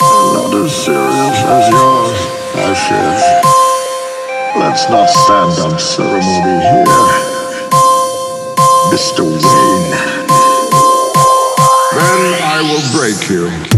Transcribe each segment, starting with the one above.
Not a sure ashes. Let's not stand on ceremony here, Mr. Wayne. Then I will break you.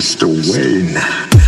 Mr. Wayne.